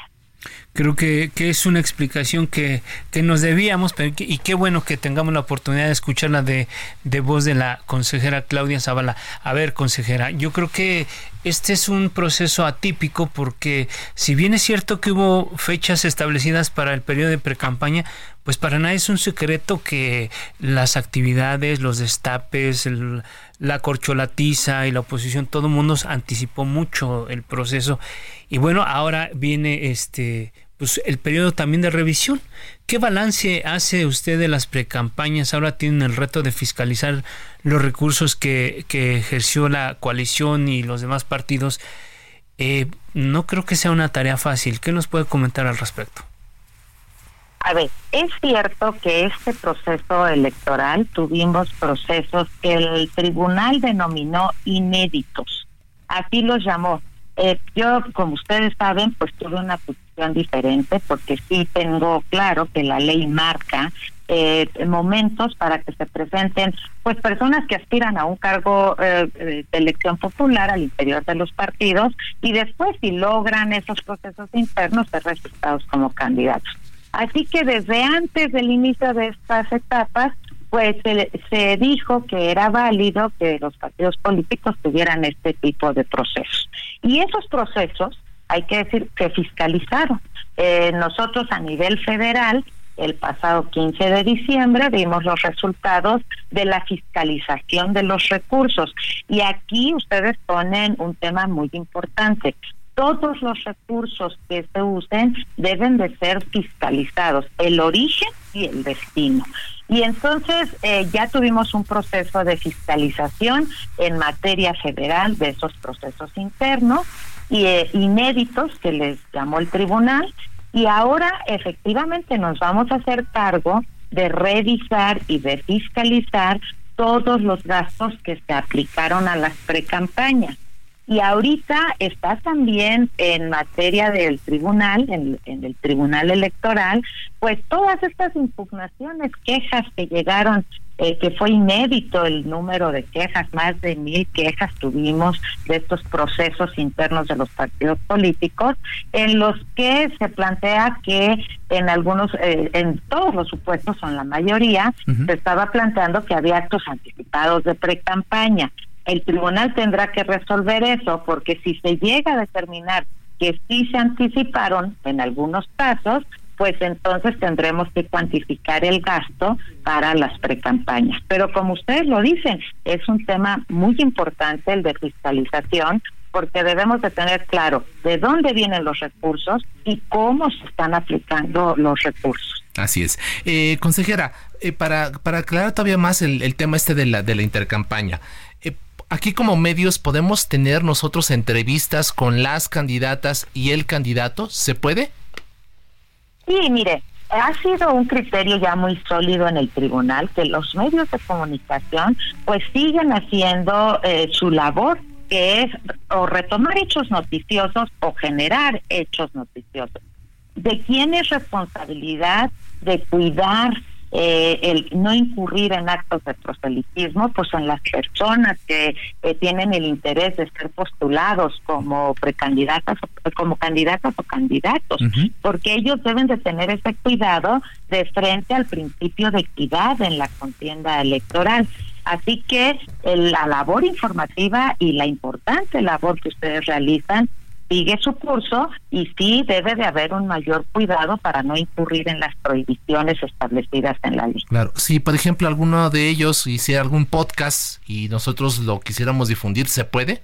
Creo que, que es una explicación que, que nos debíamos y qué bueno que tengamos la oportunidad de escucharla de, de voz de la consejera Claudia Zavala. A ver, consejera, yo creo que este es un proceso atípico porque si bien es cierto que hubo fechas establecidas para el periodo de precampaña, pues para nadie es un secreto que las actividades, los destapes, la corcholatiza y la oposición, todo el mundo anticipó mucho el proceso. Y bueno, ahora viene este pues el periodo también de revisión. ¿Qué balance hace usted de las precampañas? Ahora tienen el reto de fiscalizar los recursos que, ejerció la coalición y los demás partidos. Eh, no creo que sea una tarea fácil. ¿Qué nos puede comentar al respecto? A ver, es cierto que este proceso electoral tuvimos procesos que el tribunal denominó inéditos. Así los llamó. Eh, yo, como ustedes saben, pues tuve una posición diferente porque sí tengo claro que la ley marca eh, momentos para que se presenten pues personas que aspiran a un cargo eh, de elección popular al interior de los partidos y después si logran esos procesos internos ser resultados como candidatos. Así que desde antes del inicio de estas etapas, pues se, dijo que era válido que los partidos políticos tuvieran este tipo de procesos. Y esos procesos, hay que decir, que fiscalizaron. Eh, nosotros a nivel federal, el pasado 15 de diciembre, vimos los resultados de la fiscalización de los recursos. Y aquí ustedes ponen un tema muy importante todos los recursos que se usen deben de ser fiscalizados, el origen y el destino. Y entonces eh, ya tuvimos un proceso de fiscalización en materia federal de esos procesos internos y eh, inéditos que les llamó el tribunal y ahora efectivamente nos vamos a hacer cargo de revisar y de fiscalizar todos los gastos que se aplicaron a las precampañas. Y ahorita está también en materia del tribunal, en, el tribunal electoral, pues todas estas impugnaciones, quejas que llegaron, eh, que fue inédito el número de quejas, más de mil quejas tuvimos de estos procesos internos de los partidos políticos, en los que se plantea que en algunos, eh, en todos los supuestos, son la mayoría, se estaba planteando que había actos anticipados de pre-campaña el tribunal tendrá que resolver eso porque si se llega a determinar que sí se anticiparon en algunos casos, pues entonces tendremos que cuantificar el gasto para las precampañas. Pero como ustedes lo dicen, es un tema muy importante el de fiscalización porque debemos de tener claro de dónde vienen los recursos y cómo se están aplicando los recursos. Así es. Eh, consejera, eh, para, para aclarar todavía más el, el tema este de la, de la intercampaña, aquí como medios podemos tener nosotros entrevistas con las candidatas y el candidato, ¿se puede? Sí, mire, ha sido un criterio ya muy sólido en el tribunal que los medios de comunicación pues siguen haciendo eh, su labor que es o retomar hechos noticiosos o generar hechos noticiosos. ¿De quién es responsabilidad de cuidar eh, el no incurrir en actos de proselitismo, pues son las personas que eh, tienen el interés de ser postulados como precandidatas, como candidatas o candidatos, porque ellos deben de tener ese cuidado de frente al principio de equidad en la contienda electoral. Así que la labor informativa y la importante labor que ustedes realizan sigue su curso y sí debe de haber un mayor cuidado para no incurrir en las prohibiciones establecidas en la ley. Claro, si por ejemplo alguno de ellos hiciera algún podcast y nosotros lo quisiéramos difundir, ¿se puede?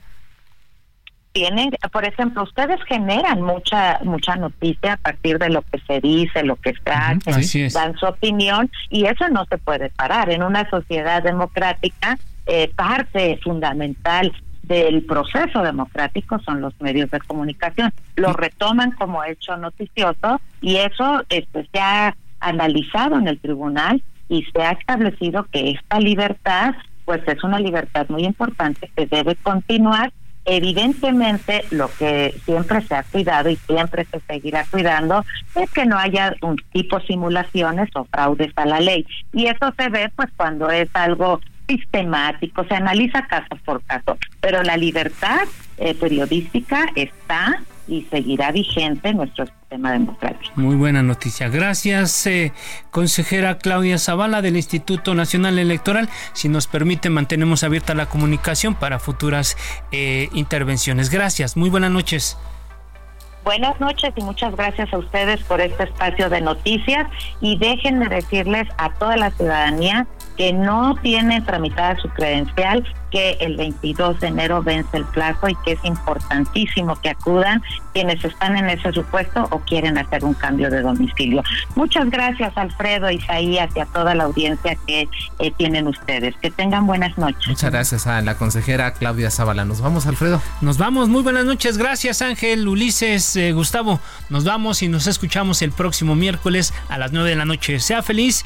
Tienen, por ejemplo, ustedes generan mucha mucha noticia a partir de lo que se dice, lo que se hace, dan su opinión y eso no se puede parar. En una sociedad democrática, eh, parte fundamental del proceso democrático son los medios de comunicación. Lo retoman como hecho noticioso y eso este, se ha analizado en el tribunal y se ha establecido que esta libertad pues es una libertad muy importante que debe continuar. Evidentemente lo que siempre se ha cuidado y siempre se seguirá cuidando es que no haya un tipo de simulaciones o fraudes a la ley. Y eso se ve pues cuando es algo sistemático, se analiza caso por caso, pero la libertad eh, periodística está y seguirá vigente en nuestro sistema democrático. Muy buena noticia. Gracias, eh, consejera Claudia Zavala del Instituto Nacional Electoral. Si nos permite, mantenemos abierta la comunicación para futuras eh, intervenciones. Gracias, muy buenas noches. Buenas noches y muchas gracias a ustedes por este espacio de noticias y déjenme decirles a toda la ciudadanía que no tienen tramitada su credencial, que el 22 de enero vence el plazo y que es importantísimo que acudan quienes están en ese supuesto o quieren hacer un cambio de domicilio. Muchas gracias Alfredo, Isaías y a toda la audiencia que eh, tienen ustedes. Que tengan buenas noches. Muchas gracias a la consejera Claudia Zavala. Nos vamos Alfredo. Nos vamos, muy buenas noches. Gracias Ángel, Ulises, eh, Gustavo. Nos vamos y nos escuchamos el próximo miércoles a las 9 de la noche. Sea feliz